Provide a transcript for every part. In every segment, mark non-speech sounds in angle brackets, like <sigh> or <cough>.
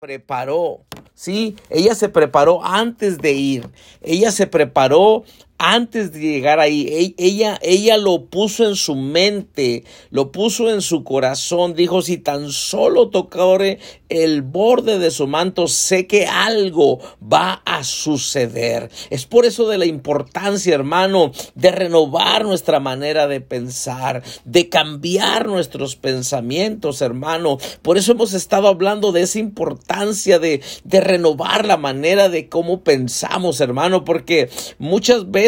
preparó, ¿sí? Ella se preparó antes de ir. Ella se preparó antes de llegar ahí, ella, ella lo puso en su mente, lo puso en su corazón, dijo, si tan solo tocare el borde de su manto, sé que algo va a suceder. Es por eso de la importancia, hermano, de renovar nuestra manera de pensar, de cambiar nuestros pensamientos, hermano. Por eso hemos estado hablando de esa importancia de, de renovar la manera de cómo pensamos, hermano, porque muchas veces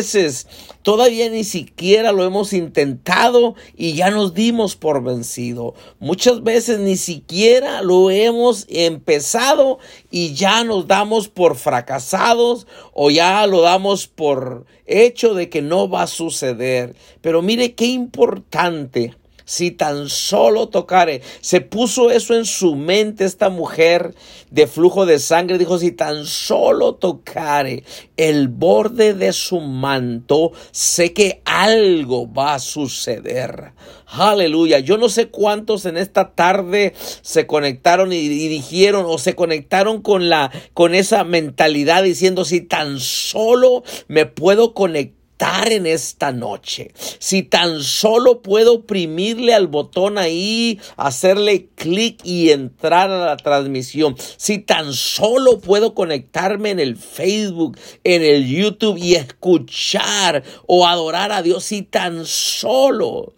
todavía ni siquiera lo hemos intentado y ya nos dimos por vencido. Muchas veces ni siquiera lo hemos empezado y ya nos damos por fracasados o ya lo damos por hecho de que no va a suceder. Pero mire qué importante si tan solo tocare. Se puso eso en su mente esta mujer de flujo de sangre. Dijo, si tan solo tocare el borde de su manto, sé que algo va a suceder. Aleluya. Yo no sé cuántos en esta tarde se conectaron y, y, dijeron o se conectaron con la con esa mentalidad diciendo si tan solo me puedo conectar en esta noche. Si tan solo puedo oprimirle al botón ahí, hacerle clic y entrar a la transmisión. Si tan solo puedo conectarme en el Facebook, en el YouTube y escuchar o adorar a Dios. Si tan solo.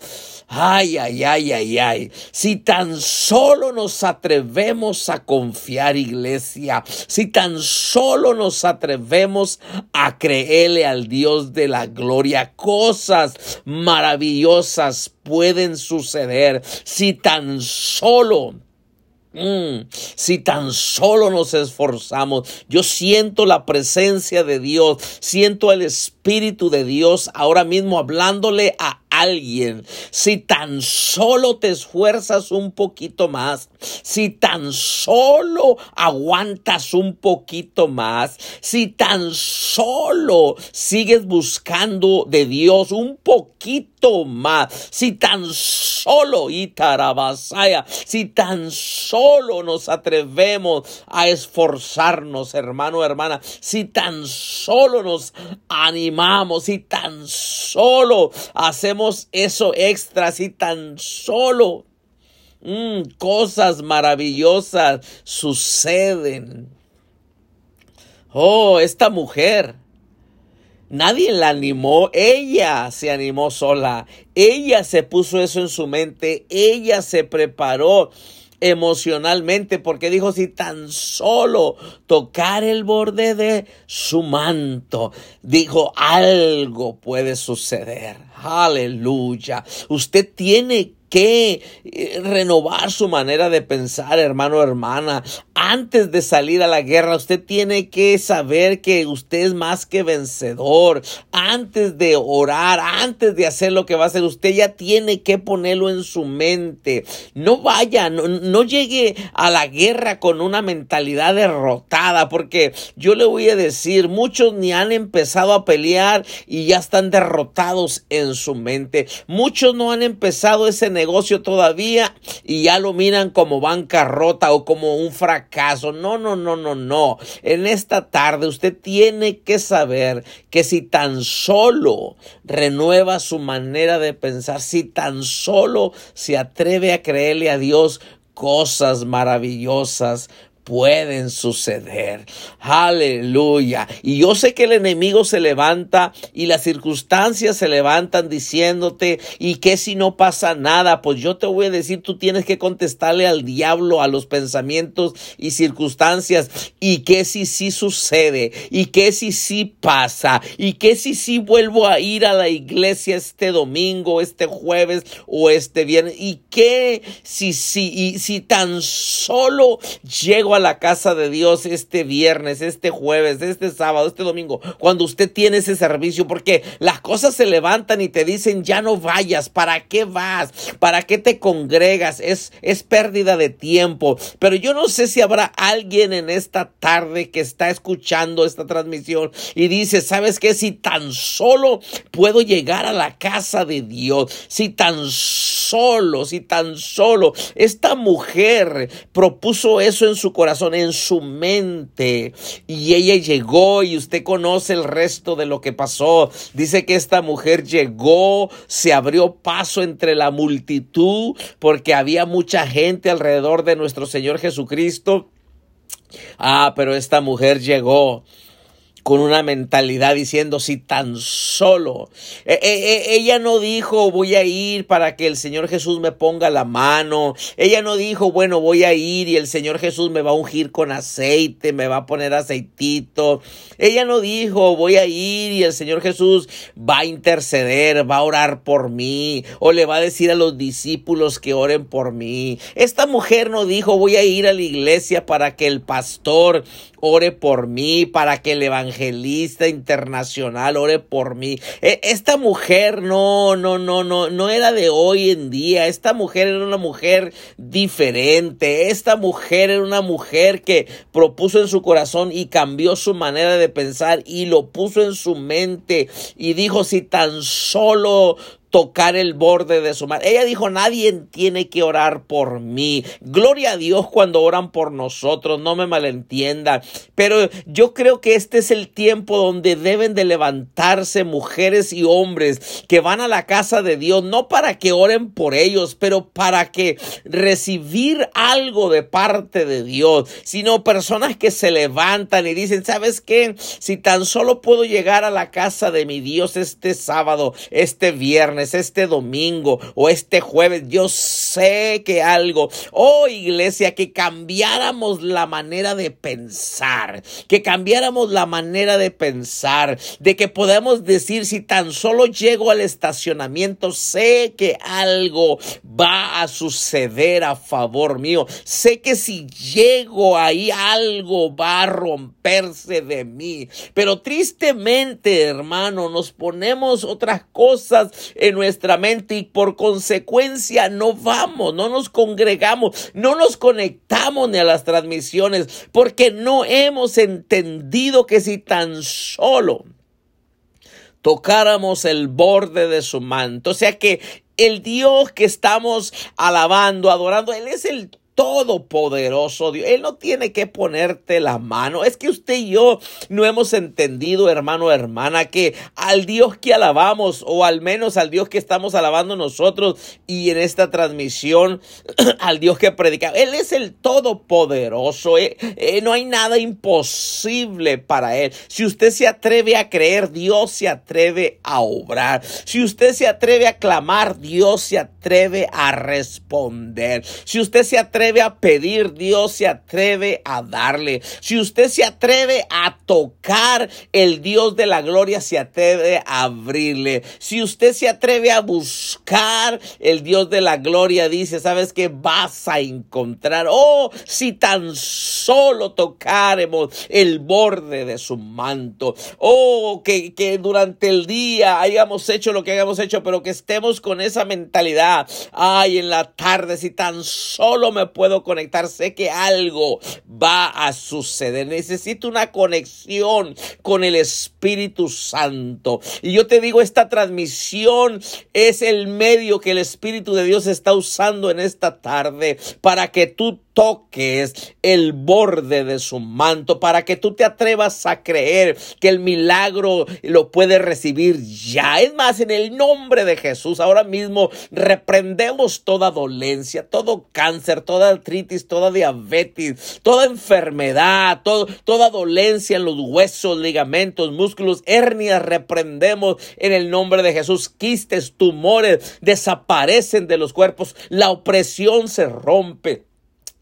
Ay, ay, ay, ay, ay. Si tan solo nos atrevemos a confiar, iglesia. Si tan solo nos atrevemos a creerle al Dios de la gloria. Cosas maravillosas pueden suceder. Si tan solo Mm, si tan solo nos esforzamos, yo siento la presencia de Dios, siento el Espíritu de Dios ahora mismo hablándole a alguien. Si tan solo te esfuerzas un poquito más, si tan solo aguantas un poquito más, si tan solo sigues buscando de Dios un poquito más, si tan solo, Itarabasaya, si tan solo nos atrevemos a esforzarnos, hermano, hermana, si tan solo nos animamos, si tan solo hacemos eso extra, si tan solo mm, cosas maravillosas suceden. Oh, esta mujer Nadie la animó, ella se animó sola, ella se puso eso en su mente, ella se preparó emocionalmente porque dijo si tan solo tocar el borde de su manto, dijo algo puede suceder. Aleluya. Usted tiene que eh, renovar su manera de pensar, hermano, hermana. Antes de salir a la guerra, usted tiene que saber que usted es más que vencedor. Antes de orar, antes de hacer lo que va a hacer, usted ya tiene que ponerlo en su mente. No vaya, no, no llegue a la guerra con una mentalidad derrotada, porque yo le voy a decir, muchos ni han empezado a pelear y ya están derrotados en su mente. Muchos no han empezado ese negocio negocio todavía y ya lo miran como bancarrota o como un fracaso. No, no, no, no, no. En esta tarde usted tiene que saber que si tan solo renueva su manera de pensar, si tan solo se atreve a creerle a Dios, cosas maravillosas pueden suceder. Aleluya. Y yo sé que el enemigo se levanta y las circunstancias se levantan diciéndote, ¿y qué si no pasa nada? Pues yo te voy a decir, tú tienes que contestarle al diablo, a los pensamientos y circunstancias, ¿y qué si sí sucede? ¿Y qué si sí pasa? ¿Y qué si sí vuelvo a ir a la iglesia este domingo, este jueves o este viernes? ¿Y qué si sí, y si tan solo llego a la casa de Dios este viernes, este jueves, este sábado, este domingo, cuando usted tiene ese servicio, porque las cosas se levantan y te dicen, ya no vayas, ¿para qué vas? ¿Para qué te congregas? Es, es pérdida de tiempo. Pero yo no sé si habrá alguien en esta tarde que está escuchando esta transmisión y dice, ¿sabes qué? Si tan solo puedo llegar a la casa de Dios, si tan solo solo, si tan solo. Esta mujer propuso eso en su corazón, en su mente. Y ella llegó y usted conoce el resto de lo que pasó. Dice que esta mujer llegó, se abrió paso entre la multitud porque había mucha gente alrededor de nuestro Señor Jesucristo. Ah, pero esta mujer llegó con una mentalidad diciendo si tan solo e, e, e, ella no dijo voy a ir para que el Señor Jesús me ponga la mano ella no dijo bueno voy a ir y el Señor Jesús me va a ungir con aceite me va a poner aceitito ella no dijo voy a ir y el Señor Jesús va a interceder va a orar por mí o le va a decir a los discípulos que oren por mí esta mujer no dijo voy a ir a la iglesia para que el pastor ore por mí para que el evangelista internacional ore por mí. E, esta mujer no, no, no, no, no era de hoy en día. Esta mujer era una mujer diferente. Esta mujer era una mujer que propuso en su corazón y cambió su manera de pensar y lo puso en su mente y dijo si tan solo tocar el borde de su mano. Ella dijo, nadie tiene que orar por mí. Gloria a Dios cuando oran por nosotros, no me malentienda. Pero yo creo que este es el tiempo donde deben de levantarse mujeres y hombres que van a la casa de Dios, no para que oren por ellos, pero para que recibir algo de parte de Dios, sino personas que se levantan y dicen, ¿sabes qué? Si tan solo puedo llegar a la casa de mi Dios este sábado, este viernes, este domingo o este jueves. Yo sé que algo, oh iglesia, que cambiáramos la manera de pensar, que cambiáramos la manera de pensar, de que podamos decir si tan solo llego al estacionamiento, sé que algo va a suceder a favor mío. Sé que si llego ahí algo va a romperse de mí. Pero tristemente, hermano, nos ponemos otras cosas en nuestra mente y por consecuencia no vamos, no nos congregamos, no nos conectamos ni a las transmisiones porque no hemos entendido que si tan solo tocáramos el borde de su manto, o sea que el Dios que estamos alabando, adorando, Él es el todopoderoso Dios. Él no tiene que ponerte la mano. Es que usted y yo no hemos entendido, hermano, hermana, que al Dios que alabamos, o al menos al Dios que estamos alabando nosotros y en esta transmisión, <clears throat> al Dios que predicamos, Él es el todopoderoso. Eh, eh, no hay nada imposible para Él. Si usted se atreve a creer, Dios se atreve a obrar. Si usted se atreve a clamar, Dios se atreve a responder. Si usted se atreve a pedir, Dios se atreve a darle. Si usted se atreve a tocar, el Dios de la gloria se atreve a abrirle. Si usted se atreve a buscar, el Dios de la gloria dice, ¿sabes qué? Vas a encontrar. Oh, si tan solo tocáramos el borde de su manto. Oh, que, que durante el día hayamos hecho lo que hayamos hecho, pero que estemos con esa mentalidad. Ay, en la tarde, si tan solo me puedo conectar, sé que algo va a suceder. Necesito una conexión con el Espíritu Santo. Y yo te digo, esta transmisión es el medio que el Espíritu de Dios está usando en esta tarde para que tú toques el borde de su manto, para que tú te atrevas a creer que el milagro lo puedes recibir ya. Es más, en el nombre de Jesús, ahora mismo reprendemos toda dolencia, todo cáncer, toda artritis, toda diabetes, toda enfermedad, toda dolencia en los huesos, ligamentos, músculos, hernias, reprendemos en el nombre de Jesús. Quistes, tumores desaparecen de los cuerpos, la opresión se rompe.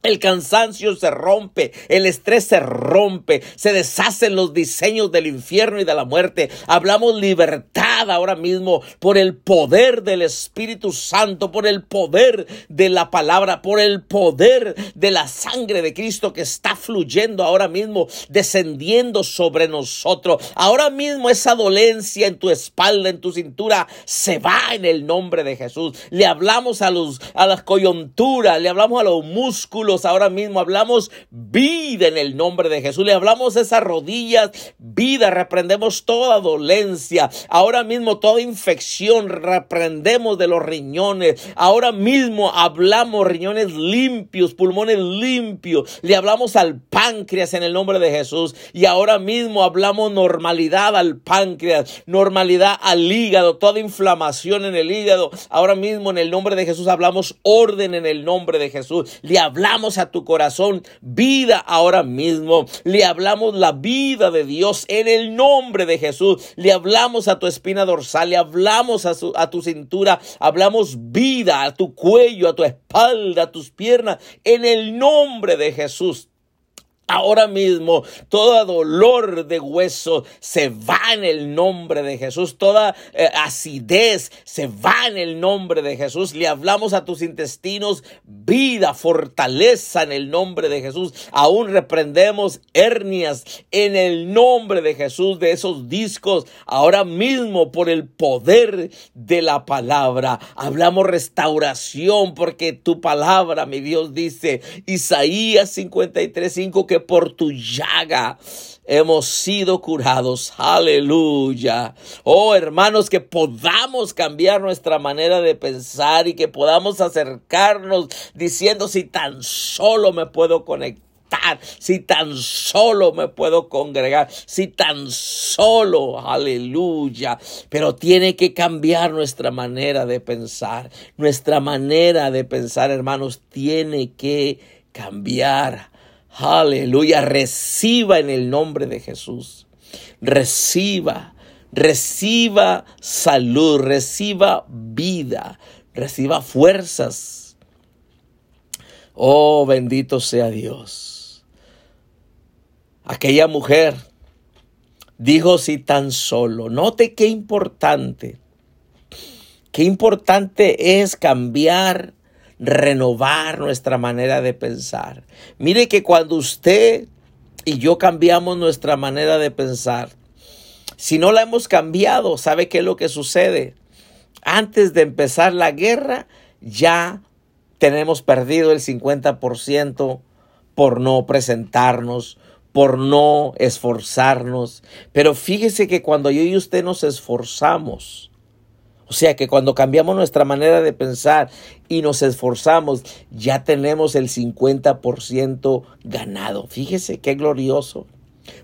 El cansancio se rompe, el estrés se rompe, se deshacen los diseños del infierno y de la muerte. Hablamos libertad ahora mismo por el poder del Espíritu Santo, por el poder de la palabra, por el poder de la sangre de Cristo que está fluyendo ahora mismo, descendiendo sobre nosotros. Ahora mismo esa dolencia en tu espalda, en tu cintura, se va en el nombre de Jesús. Le hablamos a los a las coyunturas, le hablamos a los músculos ahora mismo. Hablamos vida en el nombre de Jesús. Le hablamos esas rodillas, vida. Reprendemos toda dolencia. Ahora mismo toda infección reprendemos de los riñones. Ahora mismo hablamos riñones limpios, pulmones limpios. Le hablamos al páncreas en el nombre de Jesús. Y ahora mismo hablamos normalidad al páncreas, normalidad al hígado, toda inflamación en el hígado. Ahora mismo en el nombre de Jesús hablamos orden en el nombre de Jesús. Le hablamos a tu corazón vida ahora mismo. Le hablamos la vida de Dios en el nombre de Jesús. Le hablamos a tu dorsal, le hablamos a, a tu cintura, hablamos vida a tu cuello, a tu espalda, a tus piernas, en el nombre de Jesús. Ahora mismo, todo dolor de hueso se va en el nombre de Jesús. Toda eh, acidez se va en el nombre de Jesús. Le hablamos a tus intestinos vida, fortaleza en el nombre de Jesús. Aún reprendemos hernias en el nombre de Jesús de esos discos. Ahora mismo, por el poder de la palabra, hablamos restauración porque tu palabra, mi Dios, dice Isaías 53:5 que por tu llaga hemos sido curados. Aleluya. Oh hermanos, que podamos cambiar nuestra manera de pensar y que podamos acercarnos diciendo si tan solo me puedo conectar si tan solo me puedo congregar, si tan solo, aleluya. Pero tiene que cambiar nuestra manera de pensar. Nuestra manera de pensar, hermanos, tiene que cambiar. Aleluya, reciba en el nombre de Jesús. Reciba, reciba salud, reciba vida, reciba fuerzas. Oh, bendito sea Dios. Aquella mujer dijo si tan solo, note qué importante, qué importante es cambiar renovar nuestra manera de pensar. Mire que cuando usted y yo cambiamos nuestra manera de pensar, si no la hemos cambiado, ¿sabe qué es lo que sucede? Antes de empezar la guerra, ya tenemos perdido el 50% por no presentarnos, por no esforzarnos. Pero fíjese que cuando yo y usted nos esforzamos, o sea que cuando cambiamos nuestra manera de pensar y nos esforzamos, ya tenemos el 50% ganado. Fíjese qué glorioso.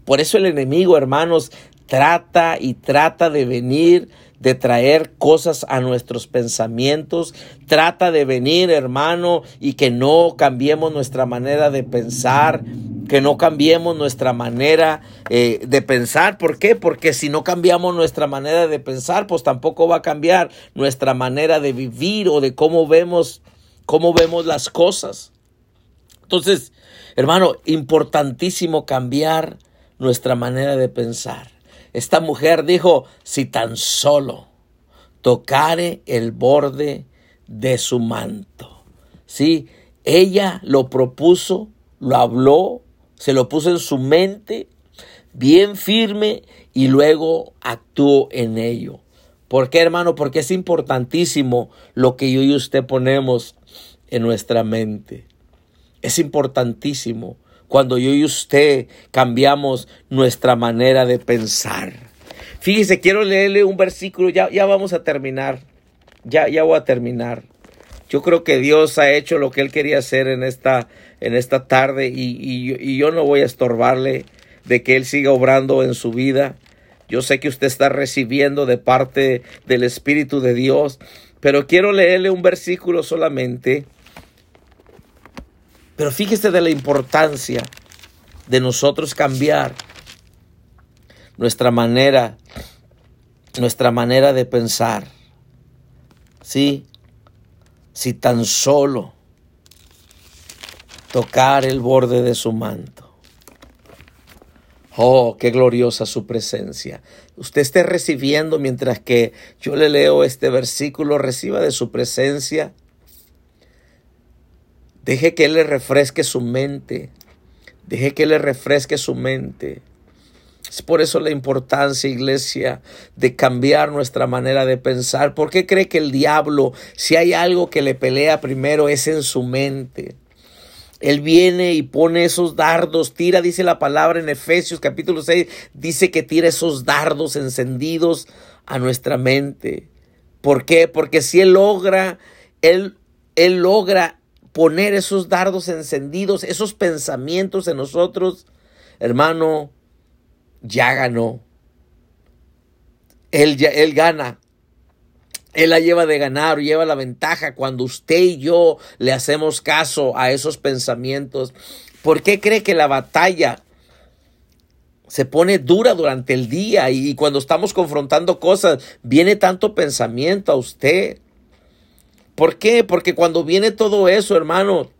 Por eso el enemigo, hermanos, trata y trata de venir de traer cosas a nuestros pensamientos. Trata de venir, hermano, y que no cambiemos nuestra manera de pensar, que no cambiemos nuestra manera eh, de pensar. ¿Por qué? Porque si no cambiamos nuestra manera de pensar, pues tampoco va a cambiar nuestra manera de vivir o de cómo vemos, cómo vemos las cosas. Entonces, hermano, importantísimo cambiar nuestra manera de pensar. Esta mujer dijo, si tan solo tocare el borde de su manto. Sí, ella lo propuso, lo habló, se lo puso en su mente, bien firme, y luego actuó en ello. ¿Por qué, hermano? Porque es importantísimo lo que yo y usted ponemos en nuestra mente. Es importantísimo cuando yo y usted cambiamos nuestra manera de pensar. Fíjese, quiero leerle un versículo, ya, ya vamos a terminar, ya, ya voy a terminar. Yo creo que Dios ha hecho lo que Él quería hacer en esta, en esta tarde y, y yo no voy a estorbarle de que Él siga obrando en su vida. Yo sé que usted está recibiendo de parte del Espíritu de Dios, pero quiero leerle un versículo solamente pero fíjese de la importancia de nosotros cambiar nuestra manera, nuestra manera de pensar. Sí, si tan solo tocar el borde de su manto. Oh, qué gloriosa su presencia. Usted esté recibiendo mientras que yo le leo este versículo, reciba de su presencia Deje que Él le refresque su mente. Deje que Él le refresque su mente. Es por eso la importancia, iglesia, de cambiar nuestra manera de pensar. ¿Por qué cree que el diablo, si hay algo que le pelea primero, es en su mente? Él viene y pone esos dardos, tira, dice la palabra en Efesios capítulo 6, dice que tira esos dardos encendidos a nuestra mente. ¿Por qué? Porque si Él logra, Él, Él logra poner esos dardos encendidos, esos pensamientos en nosotros, hermano, ya ganó. Él, ya, él gana. Él la lleva de ganar, lleva la ventaja cuando usted y yo le hacemos caso a esos pensamientos. ¿Por qué cree que la batalla se pone dura durante el día y cuando estamos confrontando cosas viene tanto pensamiento a usted? ¿Por qué? Porque cuando viene todo eso, hermano,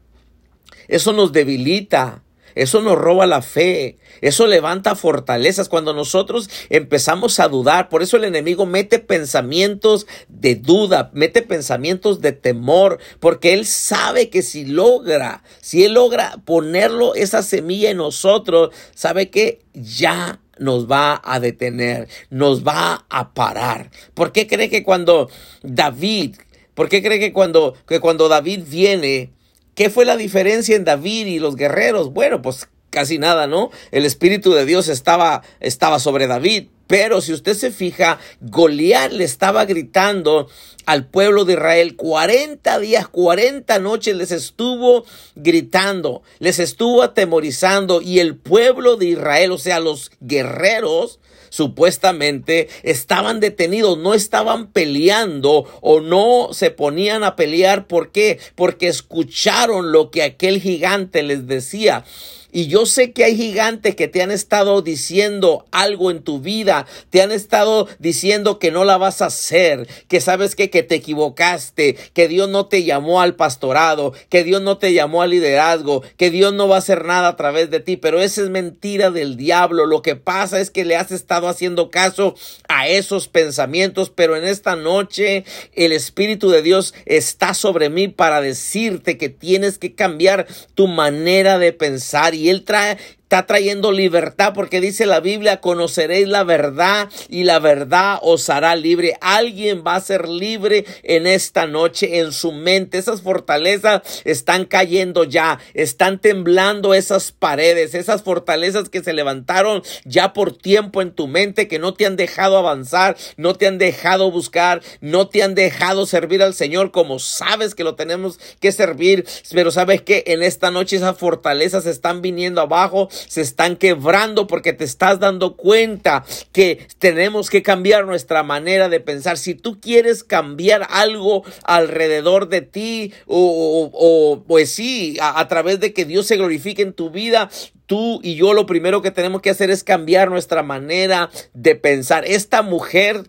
eso nos debilita. Eso nos roba la fe. Eso levanta fortalezas cuando nosotros empezamos a dudar. Por eso el enemigo mete pensamientos de duda, mete pensamientos de temor, porque él sabe que si logra, si él logra ponerlo esa semilla en nosotros, sabe que ya nos va a detener, nos va a parar. ¿Por qué cree que cuando David, por qué cree que cuando, que cuando David viene, ¿Qué fue la diferencia en David y los guerreros? Bueno, pues casi nada, ¿no? El Espíritu de Dios estaba, estaba sobre David. Pero si usted se fija, Goliat le estaba gritando al pueblo de Israel 40 días, 40 noches les estuvo gritando, les estuvo atemorizando y el pueblo de Israel, o sea, los guerreros, supuestamente estaban detenidos, no estaban peleando o no se ponían a pelear. ¿Por qué? Porque escucharon lo que aquel gigante les decía. Y yo sé que hay gigantes que te han estado diciendo algo en tu vida, te han estado diciendo que no la vas a hacer, que sabes que, que te equivocaste, que Dios no te llamó al pastorado, que Dios no te llamó al liderazgo, que Dios no va a hacer nada a través de ti, pero esa es mentira del diablo. Lo que pasa es que le has estado haciendo caso a esos pensamientos, pero en esta noche el Espíritu de Dios está sobre mí para decirte que tienes que cambiar tu manera de pensar y él trae, está trayendo libertad porque dice la Biblia, conoceréis la verdad y la verdad os hará libre. Alguien va a ser libre en esta noche en su mente. Esas fortalezas están cayendo ya, están temblando esas paredes, esas fortalezas que se levantaron ya por tiempo en tu mente, que no te han dejado avanzar, no te han dejado buscar, no te han dejado servir al Señor como sabes que lo tenemos que servir. Pero sabes que en esta noche esas fortalezas están viniendo abajo se están quebrando porque te estás dando cuenta que tenemos que cambiar nuestra manera de pensar. Si tú quieres cambiar algo alrededor de ti o, pues sí, a, a través de que Dios se glorifique en tu vida, tú y yo lo primero que tenemos que hacer es cambiar nuestra manera de pensar. Esta mujer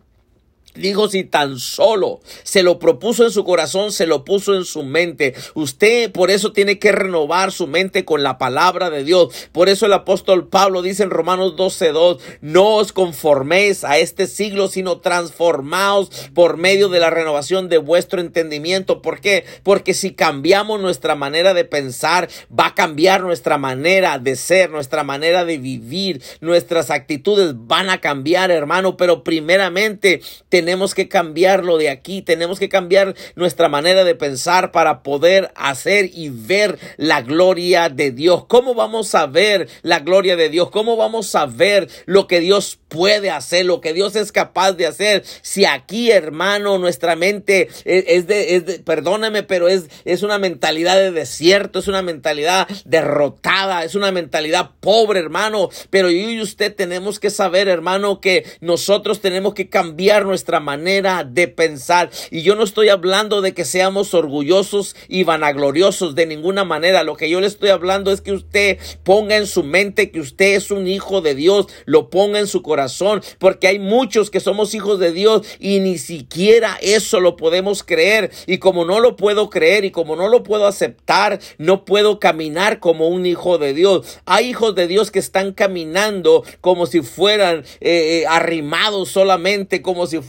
Dijo, si tan solo se lo propuso en su corazón, se lo puso en su mente. Usted por eso tiene que renovar su mente con la palabra de Dios. Por eso el apóstol Pablo dice en Romanos 12:2, no os conforméis a este siglo, sino transformaos por medio de la renovación de vuestro entendimiento. ¿Por qué? Porque si cambiamos nuestra manera de pensar, va a cambiar nuestra manera de ser, nuestra manera de vivir, nuestras actitudes van a cambiar, hermano. Pero primeramente tenemos tenemos que cambiarlo de aquí, tenemos que cambiar nuestra manera de pensar para poder hacer y ver la gloria de Dios. ¿Cómo vamos a ver la gloria de Dios? ¿Cómo vamos a ver lo que Dios puede hacer, lo que Dios es capaz de hacer? Si aquí, hermano, nuestra mente es de, es de perdóname, pero es, es una mentalidad de desierto, es una mentalidad derrotada, es una mentalidad pobre, hermano. Pero yo y usted tenemos que saber, hermano, que nosotros tenemos que cambiar nuestra manera de pensar. Y yo no estoy hablando de que seamos orgullosos y vanagloriosos de ninguna manera. Lo que yo le estoy hablando es que usted ponga en su mente que usted es un hijo de Dios, lo ponga en su corazón, porque hay muchos que somos hijos de Dios y ni siquiera eso lo podemos creer. Y como no lo puedo creer y como no lo puedo aceptar, no puedo caminar como un hijo de Dios. Hay hijos de Dios que están caminando como si fueran eh, eh, arrimados solamente, como si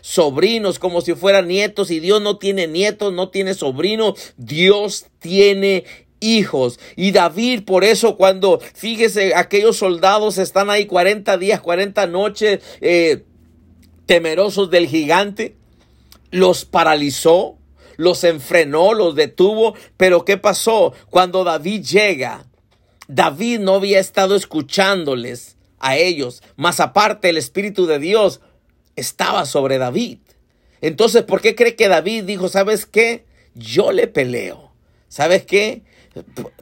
sobrinos, como si fueran nietos, y Dios no tiene nietos, no tiene sobrinos, Dios tiene hijos. Y David, por eso cuando, fíjese, aquellos soldados están ahí 40 días, 40 noches, eh, temerosos del gigante, los paralizó, los enfrenó, los detuvo. Pero ¿qué pasó? Cuando David llega, David no había estado escuchándoles a ellos, más aparte el Espíritu de Dios estaba sobre David. Entonces, ¿por qué cree que David dijo, sabes qué? Yo le peleo. ¿Sabes qué?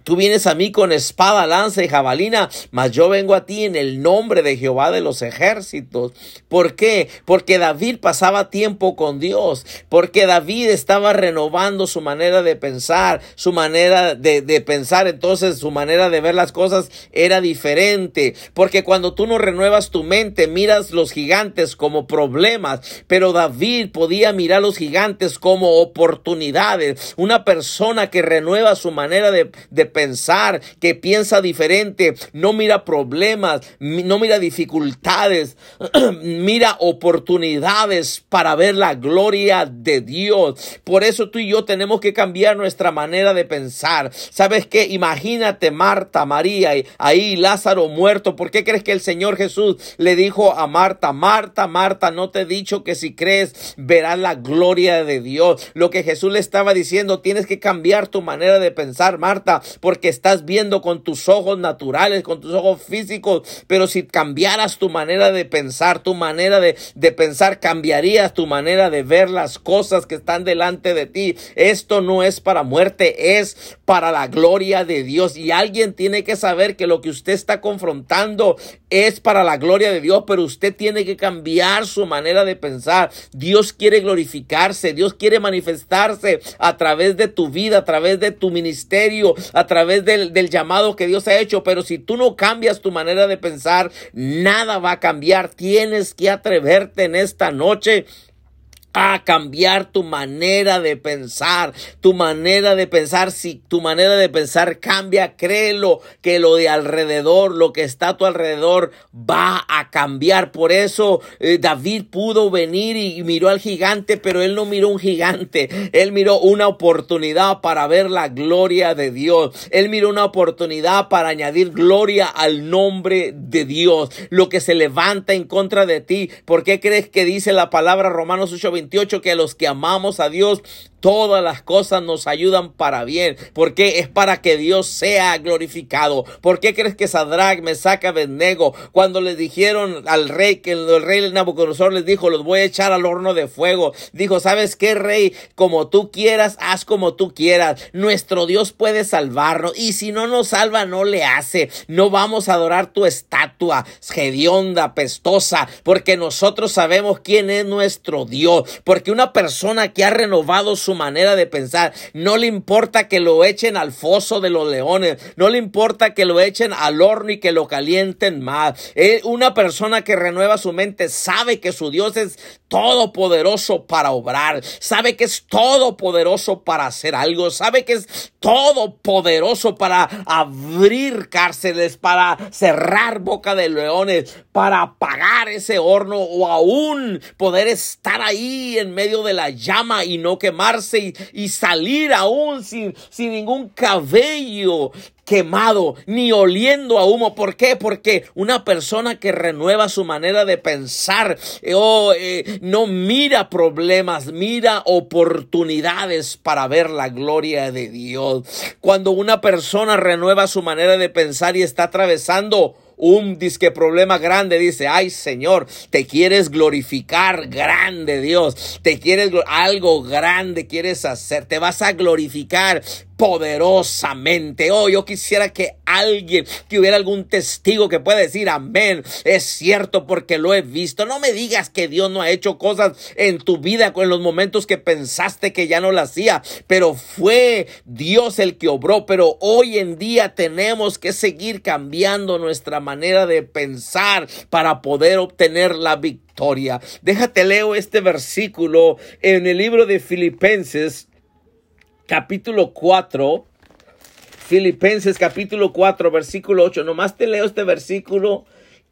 Tú vienes a mí con espada, lanza y jabalina, mas yo vengo a ti en el nombre de Jehová de los ejércitos. ¿Por qué? Porque David pasaba tiempo con Dios, porque David estaba renovando su manera de pensar, su manera de, de pensar, entonces su manera de ver las cosas era diferente, porque cuando tú no renuevas tu mente, miras los gigantes como problemas, pero David podía mirar los gigantes como oportunidades. Una persona que renueva su manera de de, pensar, que piensa diferente, no mira problemas, no mira dificultades, <clears throat> mira oportunidades para ver la gloria de Dios. Por eso tú y yo tenemos que cambiar nuestra manera de pensar. ¿Sabes qué? Imagínate Marta, María, y ahí Lázaro muerto. ¿Por qué crees que el Señor Jesús le dijo a Marta, Marta, Marta, no te he dicho que si crees verás la gloria de Dios? Lo que Jesús le estaba diciendo, tienes que cambiar tu manera de pensar, Marta porque estás viendo con tus ojos naturales, con tus ojos físicos, pero si cambiaras tu manera de pensar, tu manera de, pensar, cambiarías tu manera de ver las cosas que están delante de ti. Esto no es para muerte, es para la gloria de Dios. Y alguien tiene que saber que lo que usted está confrontando es para la gloria de Dios, pero usted tiene que cambiar su manera de pensar. Dios quiere glorificarse, Dios quiere manifestarse a través de tu vida, a través de tu ministerio a través del, del llamado que Dios ha hecho, pero si tú no cambias tu manera de pensar, nada va a cambiar. Tienes que atreverte en esta noche a cambiar tu manera de pensar, tu manera de pensar, si tu manera de pensar cambia, créelo que lo de alrededor, lo que está a tu alrededor va a cambiar. Por eso eh, David pudo venir y, y miró al gigante, pero él no miró un gigante, él miró una oportunidad para ver la gloria de Dios, él miró una oportunidad para añadir gloria al nombre de Dios, lo que se levanta en contra de ti. ¿Por qué crees que dice la palabra Romanos 8:28? que los que amamos a Dios, todas las cosas nos ayudan para bien, porque es para que Dios sea glorificado. ¿Por qué crees que Sadrach me saca Abednego cuando le dijeron al rey que el rey Nabucodonosor les dijo, los voy a echar al horno de fuego? Dijo, ¿sabes qué, rey? Como tú quieras, haz como tú quieras. Nuestro Dios puede salvarnos y si no nos salva, no le hace. No vamos a adorar tu estatua hedionda, pestosa, porque nosotros sabemos quién es nuestro Dios porque una persona que ha renovado su manera de pensar, no le importa que lo echen al foso de los leones, no le importa que lo echen al horno y que lo calienten más. Eh, una persona que renueva su mente sabe que su Dios es todopoderoso para obrar, sabe que es todopoderoso para hacer algo, sabe que es todopoderoso para abrir cárceles, para cerrar boca de leones, para apagar ese horno o aún poder estar ahí en medio de la llama y no quemarse y, salir aún sin, sin ningún cabello quemado ni oliendo a humo. ¿Por qué? Porque una persona que renueva su manera de pensar eh, oh, eh, no mira problemas, mira oportunidades para ver la gloria de Dios. Cuando una persona renueva su manera de pensar y está atravesando un disque problema grande, dice, ay Señor, te quieres glorificar grande Dios, te quieres algo grande quieres hacer, te vas a glorificar poderosamente. Oh, yo quisiera que alguien, que hubiera algún testigo que pueda decir amén. Es cierto porque lo he visto. No me digas que Dios no ha hecho cosas en tu vida en los momentos que pensaste que ya no lo hacía, pero fue Dios el que obró. Pero hoy en día tenemos que seguir cambiando nuestra manera de pensar para poder obtener la victoria. Déjate leo este versículo en el libro de Filipenses capítulo 4, Filipenses capítulo 4, versículo 8. Nomás te leo este versículo,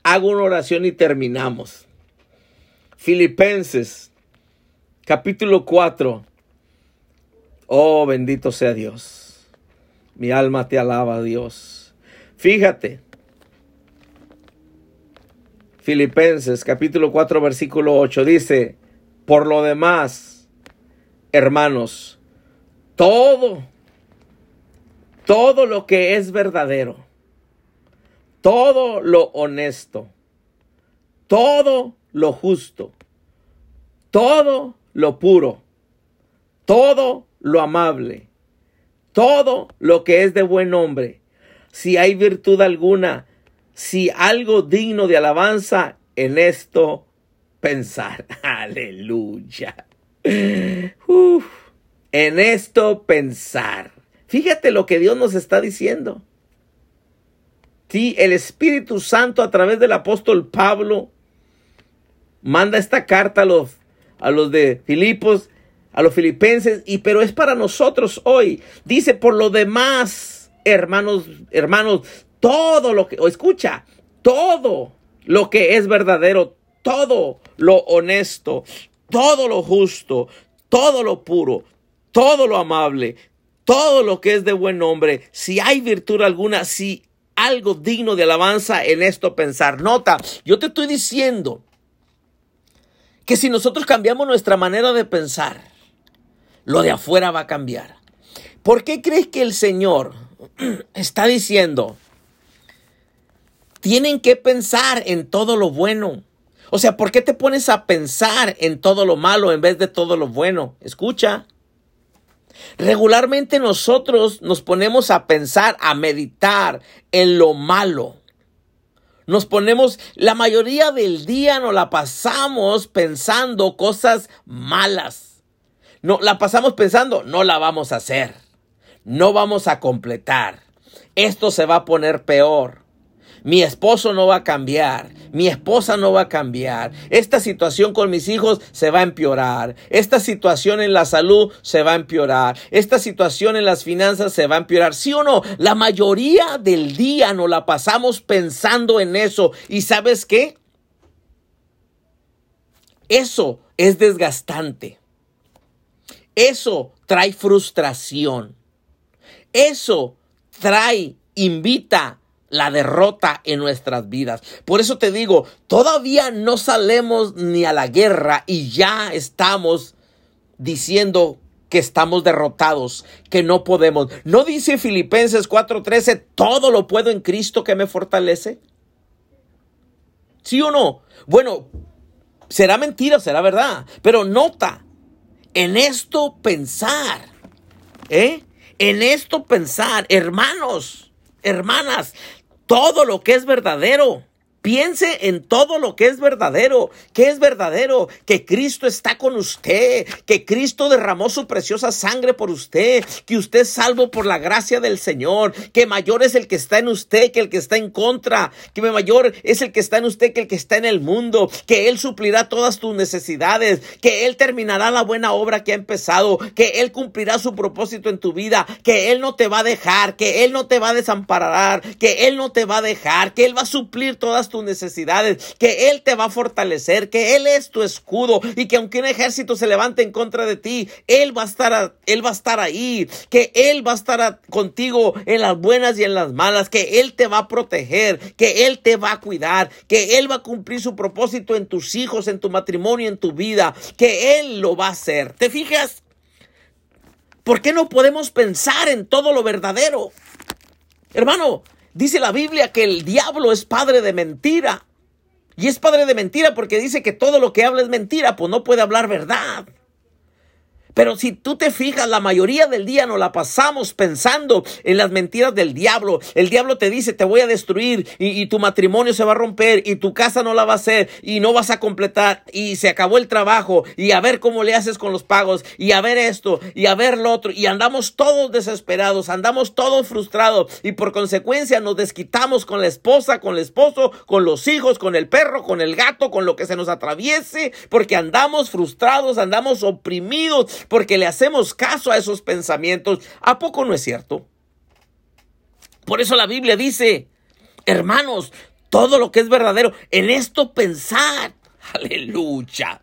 hago una oración y terminamos. Filipenses capítulo 4. Oh, bendito sea Dios. Mi alma te alaba, Dios. Fíjate. Filipenses capítulo 4 versículo 8 dice, por lo demás, hermanos, todo, todo lo que es verdadero, todo lo honesto, todo lo justo, todo lo puro, todo lo amable, todo lo que es de buen nombre, si hay virtud alguna, si algo digno de alabanza, en esto pensar. <laughs> Aleluya. En esto pensar. Fíjate lo que Dios nos está diciendo. Sí, el Espíritu Santo a través del apóstol Pablo manda esta carta a los, a los de Filipos, a los filipenses, y pero es para nosotros hoy. Dice, por lo demás, hermanos, hermanos, todo lo que, o escucha, todo lo que es verdadero, todo lo honesto, todo lo justo, todo lo puro, todo lo amable, todo lo que es de buen nombre, si hay virtud alguna, si algo digno de alabanza en esto pensar. Nota, yo te estoy diciendo que si nosotros cambiamos nuestra manera de pensar, lo de afuera va a cambiar. ¿Por qué crees que el Señor <clears throat> está diciendo, tienen que pensar en todo lo bueno? O sea, ¿por qué te pones a pensar en todo lo malo en vez de todo lo bueno? Escucha. Regularmente nosotros nos ponemos a pensar, a meditar en lo malo. Nos ponemos, la mayoría del día nos la pasamos pensando cosas malas. No, la pasamos pensando, no la vamos a hacer. No vamos a completar. Esto se va a poner peor. Mi esposo no va a cambiar. Mi esposa no va a cambiar. Esta situación con mis hijos se va a empeorar. Esta situación en la salud se va a empeorar. Esta situación en las finanzas se va a empeorar. ¿Sí o no? La mayoría del día nos la pasamos pensando en eso. ¿Y sabes qué? Eso es desgastante. Eso trae frustración. Eso trae, invita la derrota en nuestras vidas. Por eso te digo, todavía no salemos ni a la guerra y ya estamos diciendo que estamos derrotados, que no podemos. ¿No dice Filipenses 4:13, todo lo puedo en Cristo que me fortalece? ¿Sí o no? Bueno, será mentira, será verdad, pero nota, en esto pensar, ¿eh? En esto pensar, hermanos, hermanas, todo lo que es verdadero, Piense en todo lo que es verdadero. ¿Qué es verdadero? Que Cristo está con usted, que Cristo derramó su preciosa sangre por usted, que usted es salvo por la gracia del Señor, que mayor es el que está en usted que el que está en contra, que mayor es el que está en usted que el que está en el mundo, que Él suplirá todas tus necesidades, que Él terminará la buena obra que ha empezado, que Él cumplirá su propósito en tu vida, que Él no te va a dejar, que Él no te va a desamparar, que Él no te va a dejar, que Él va a suplir todas tus necesidades, que Él te va a fortalecer, que Él es tu escudo y que aunque un ejército se levante en contra de ti, Él va a estar, Él va a estar ahí, que Él va a estar contigo en las buenas y en las malas, que Él te va a proteger, que Él te va a cuidar, que Él va a cumplir su propósito en tus hijos, en tu matrimonio, en tu vida, que Él lo va a hacer. ¿Te fijas? ¿Por qué no podemos pensar en todo lo verdadero? Hermano, Dice la Biblia que el diablo es padre de mentira. Y es padre de mentira porque dice que todo lo que habla es mentira, pues no puede hablar verdad. Pero si tú te fijas, la mayoría del día nos la pasamos pensando en las mentiras del diablo. El diablo te dice, te voy a destruir y, tu matrimonio se va a romper y tu casa no la va a hacer y no vas a completar y se acabó el trabajo y a ver cómo le haces con los pagos y a ver esto y a ver lo otro y andamos todos desesperados, andamos todos frustrados y por consecuencia nos desquitamos con la esposa, con el esposo, con los hijos, con el perro, con el gato, con lo que se nos atraviese porque andamos frustrados, andamos oprimidos porque le hacemos caso a esos pensamientos. ¿A poco no es cierto? Por eso la Biblia dice, hermanos, todo lo que es verdadero, en esto pensad. Aleluya.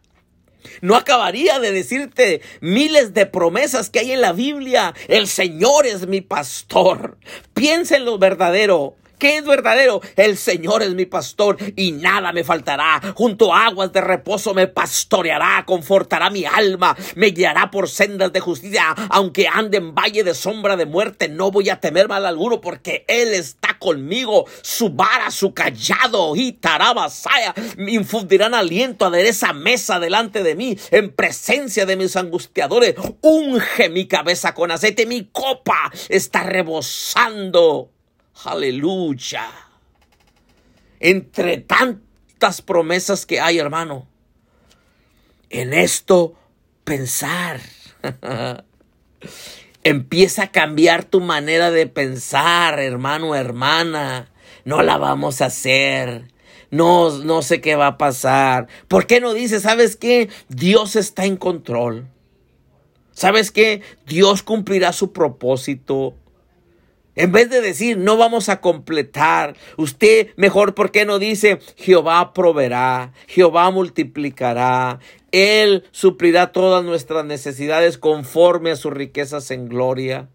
No acabaría de decirte miles de promesas que hay en la Biblia. El Señor es mi pastor. Piensa en lo verdadero. ¿Qué es verdadero? El Señor es mi pastor y nada me faltará. Junto a aguas de reposo me pastoreará, confortará mi alma, me guiará por sendas de justicia. Aunque ande en valle de sombra de muerte, no voy a temer mal alguno porque Él está conmigo. Su vara, su callado y tarabasaya me infundirán aliento, adereza mesa delante de mí en presencia de mis angustiadores. Unge mi cabeza con aceite, mi copa está rebosando. Aleluya. Entre tantas promesas que hay, hermano, en esto pensar. <laughs> Empieza a cambiar tu manera de pensar, hermano, hermana. No la vamos a hacer. No, no sé qué va a pasar. ¿Por qué no dices, sabes qué? Dios está en control. ¿Sabes qué? Dios cumplirá su propósito. En vez de decir, no vamos a completar, usted mejor, ¿por qué no dice, Jehová proveerá, Jehová multiplicará, Él suplirá todas nuestras necesidades conforme a sus riquezas en gloria?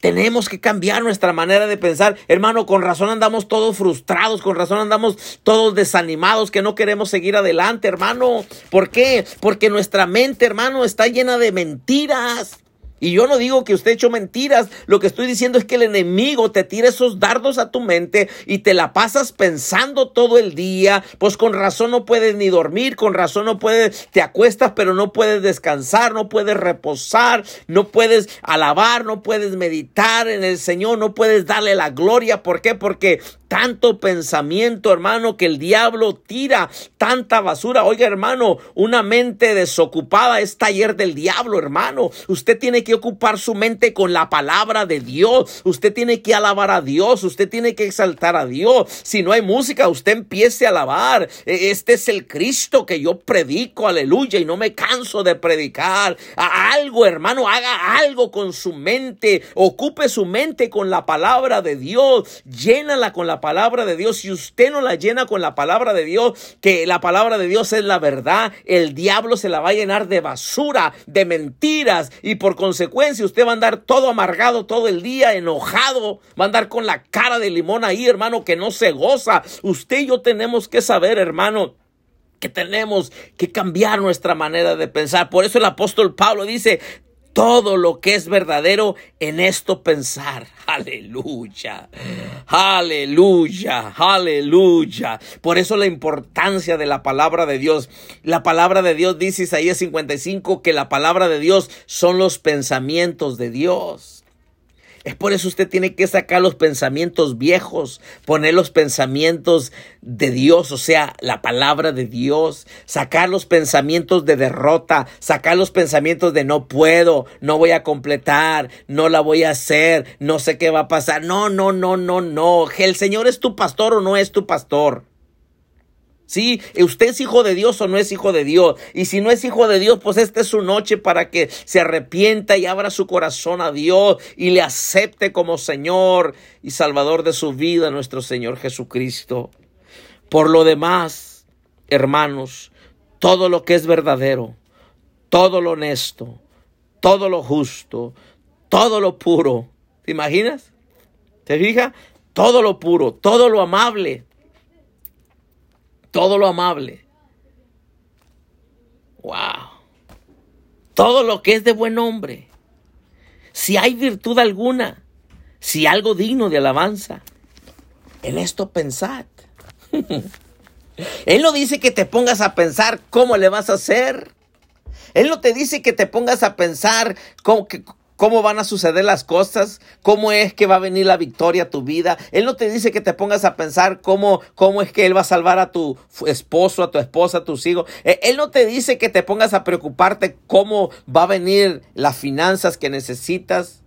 Tenemos que cambiar nuestra manera de pensar. Hermano, con razón andamos todos frustrados, con razón andamos todos desanimados, que no queremos seguir adelante, hermano. ¿Por qué? Porque nuestra mente, hermano, está llena de mentiras. Y yo no digo que usted hecho mentiras, lo que estoy diciendo es que el enemigo te tira esos dardos a tu mente y te la pasas pensando todo el día, pues con razón no puedes ni dormir, con razón no puedes, te acuestas pero no puedes descansar, no puedes reposar, no puedes alabar, no puedes meditar en el Señor, no puedes darle la gloria, ¿por qué? Porque tanto pensamiento, hermano, que el diablo tira tanta basura. Oiga, hermano, una mente desocupada es taller del diablo, hermano. Usted tiene que ocupar su mente con la palabra de Dios. Usted tiene que alabar a Dios. Usted tiene que exaltar a Dios. Si no hay música, usted empiece a alabar. E, este es el Cristo que yo predico, aleluya, y no me canso de predicar. A algo, hermano, haga algo con su mente. Ocupe su mente con la palabra de Dios. Llénala con la palabra de Dios, si usted no la llena con la palabra de Dios, que la palabra de Dios es la verdad, el diablo se la va a llenar de basura, de mentiras y por consecuencia usted va a andar todo amargado todo el día, enojado, va a andar con la cara de limón ahí, hermano, que no se goza. Usted y yo tenemos que saber, hermano, que tenemos que cambiar nuestra manera de pensar. Por eso el apóstol Pablo dice, todo lo que es verdadero en esto pensar. Aleluya, aleluya, aleluya. Por eso la importancia de la palabra de Dios. La palabra de Dios dice Isaías 55 que la palabra de Dios son los pensamientos de Dios. Es por eso usted tiene que sacar los pensamientos viejos, poner los pensamientos de Dios, o sea, la palabra de Dios, sacar los pensamientos de derrota, sacar los pensamientos de no puedo, no voy a completar, no la voy a hacer, no sé qué va a pasar. No, no, no, no, no. El Señor es tu pastor o no es tu pastor. Sí, usted es hijo de Dios o no es hijo de Dios. Y si no es hijo de Dios, pues esta es su noche para que se arrepienta y abra su corazón a Dios y le acepte como Señor y Salvador de su vida, nuestro Señor Jesucristo. Por lo demás, hermanos, todo lo que es verdadero, todo lo honesto, todo lo justo, todo lo puro. ¿Te imaginas? ¿Te fijas? Todo lo puro, todo lo amable todo lo amable. Wow. Todo lo que es de buen hombre. Si hay virtud alguna, si algo digno de alabanza, en esto pensad. <laughs> Él no dice que te pongas a pensar cómo le vas a hacer. Él no te dice que te pongas a pensar cómo, cómo van a suceder las cosas, cómo es que va a venir la victoria a tu vida. Él no te dice que te pongas a pensar cómo, cómo es que Él va a salvar a tu esposo, a tu esposa, a tus hijos. E, él no te dice que te pongas a preocuparte cómo va a venir las finanzas que necesitas.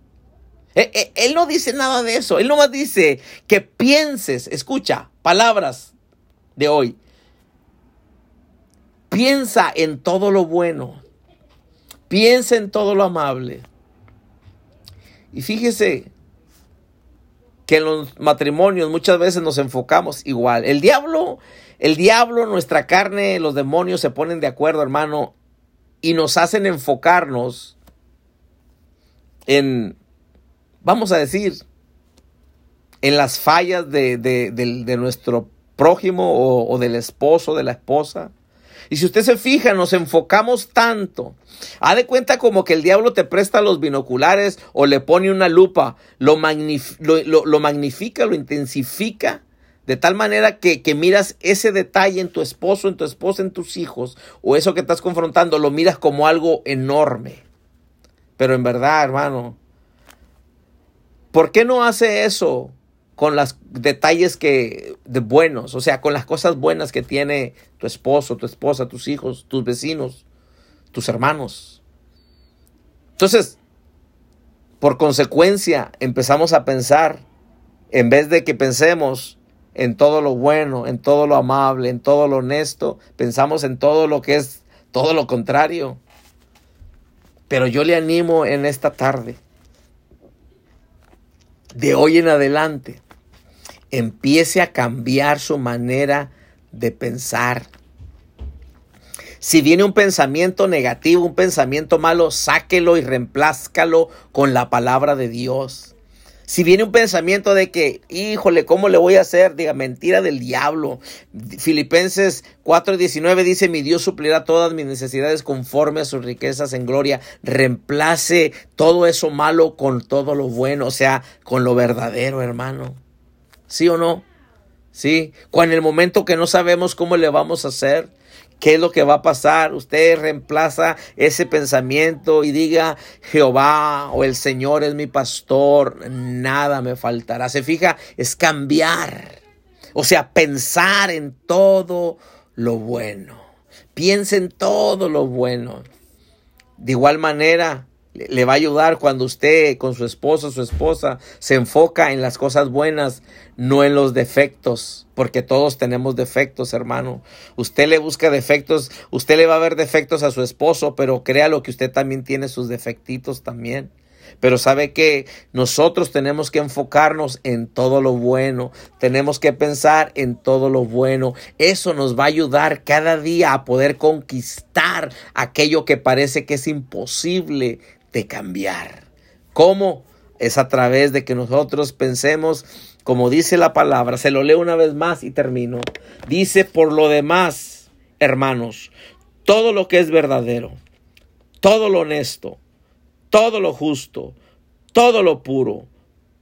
E, e, él no dice nada de eso. Él nomás dice que pienses, escucha, palabras de hoy. Piensa en todo lo bueno. Piensa en todo lo amable. Y fíjese que en los matrimonios muchas veces nos enfocamos igual. El diablo, el diablo, nuestra carne, los demonios se ponen de acuerdo, hermano, y nos hacen enfocarnos en, vamos a decir, en las fallas de, de, nuestro prójimo o, o del esposo, de la esposa. Y si usted se fija, nos enfocamos tanto. Ha de cuenta como que el diablo te presta los binoculares o le pone una lupa, lo, lo, magnifica, lo intensifica, de tal manera que, que, miras ese detalle en tu esposo, en tu esposa, en tus hijos, o eso que estás confrontando, lo miras como algo enorme. Pero en verdad, hermano, ¿por qué no hace eso con los detalles que de buenos, o sea, con las cosas buenas que tiene tu esposo, tu esposa, tus hijos, tus vecinos, tus hermanos. Entonces, por consecuencia, empezamos a pensar, en vez de que pensemos en todo lo bueno, en todo lo amable, en todo lo honesto, pensamos en todo lo que es todo lo contrario. Pero yo le animo en esta tarde, de hoy en adelante, empiece a cambiar su manera de pensar. Si viene un pensamiento negativo, un pensamiento malo, sáquelo y reemplázcalo con la palabra de Dios. Si viene un pensamiento de que, híjole, ¿cómo le voy a hacer? Diga, mentira del diablo. Filipenses 4:19 dice, mi Dios suplirá todas mis necesidades conforme a sus riquezas en gloria. Reemplace todo eso malo con todo lo bueno, o sea, con lo verdadero, hermano. ¿Sí o no? ¿Sí? Cuando en el momento que no sabemos cómo le vamos a hacer, qué es lo que va a pasar, usted reemplaza ese pensamiento y diga, Jehová o el Señor es mi pastor, nada me faltará. Se fija, es cambiar. O sea, pensar en todo lo bueno. Piense en todo lo bueno. De igual manera, le va a ayudar cuando usted con su esposo, su esposa, se enfoca en las cosas buenas, no en los defectos, porque todos tenemos defectos, hermano. Usted le busca defectos, usted le va a ver defectos a su esposo, pero créalo que usted también tiene sus defectitos también. Pero sabe que nosotros tenemos que enfocarnos en todo lo bueno, tenemos que pensar en todo lo bueno. Eso nos va a ayudar cada día a poder conquistar aquello que parece que es imposible de cambiar. ¿Cómo? Es a través de que nosotros pensemos, como dice la palabra, se lo leo una vez más y termino. Dice, por lo demás, hermanos, todo lo que es verdadero, todo lo honesto, todo lo justo, todo lo puro,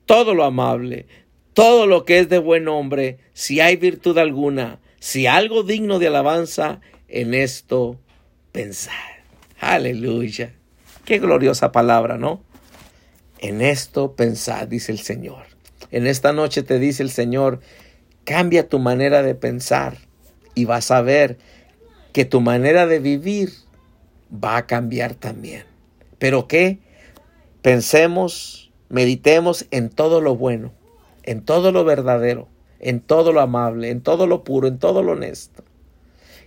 todo lo amable, todo lo que es de buen hombre, si hay virtud alguna, si algo digno de alabanza, en esto pensar. Aleluya. Qué gloriosa palabra, ¿no? En esto pensad, dice el Señor. En esta noche te dice el Señor, cambia tu manera de pensar y vas a ver que tu manera de vivir va a cambiar también. Pero qué? Pensemos, meditemos en todo lo bueno, en todo lo verdadero, en todo lo amable, en todo lo puro, en todo lo honesto.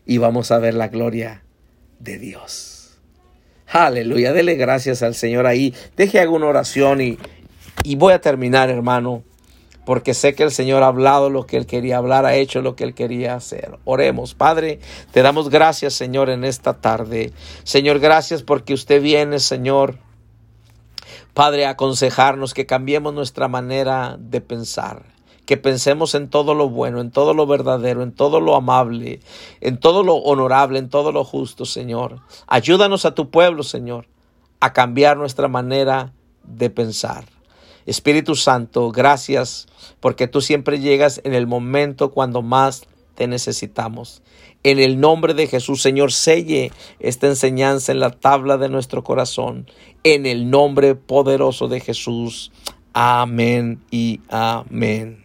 Y vamos a ver la gloria de Dios. Aleluya, dele gracias al Señor ahí. Deje alguna oración y, y voy a terminar, hermano, porque sé que el Señor ha hablado lo que Él quería hablar, ha hecho lo que Él quería hacer. Oremos, Padre, te damos gracias, Señor, en esta tarde. Señor, gracias porque usted viene, Señor. Padre, a aconsejarnos que cambiemos nuestra manera de pensar que pensemos en todo lo bueno, en todo lo verdadero, en todo lo amable, en todo lo honorable, en todo lo justo, Señor. Ayúdanos a tu pueblo, Señor, a cambiar nuestra manera de pensar. Espíritu Santo, gracias porque tú siempre llegas en el momento cuando más te necesitamos. En el nombre de Jesús, Señor, selle esta enseñanza en la tabla de nuestro corazón. En el nombre poderoso de Jesús. Amén y amén.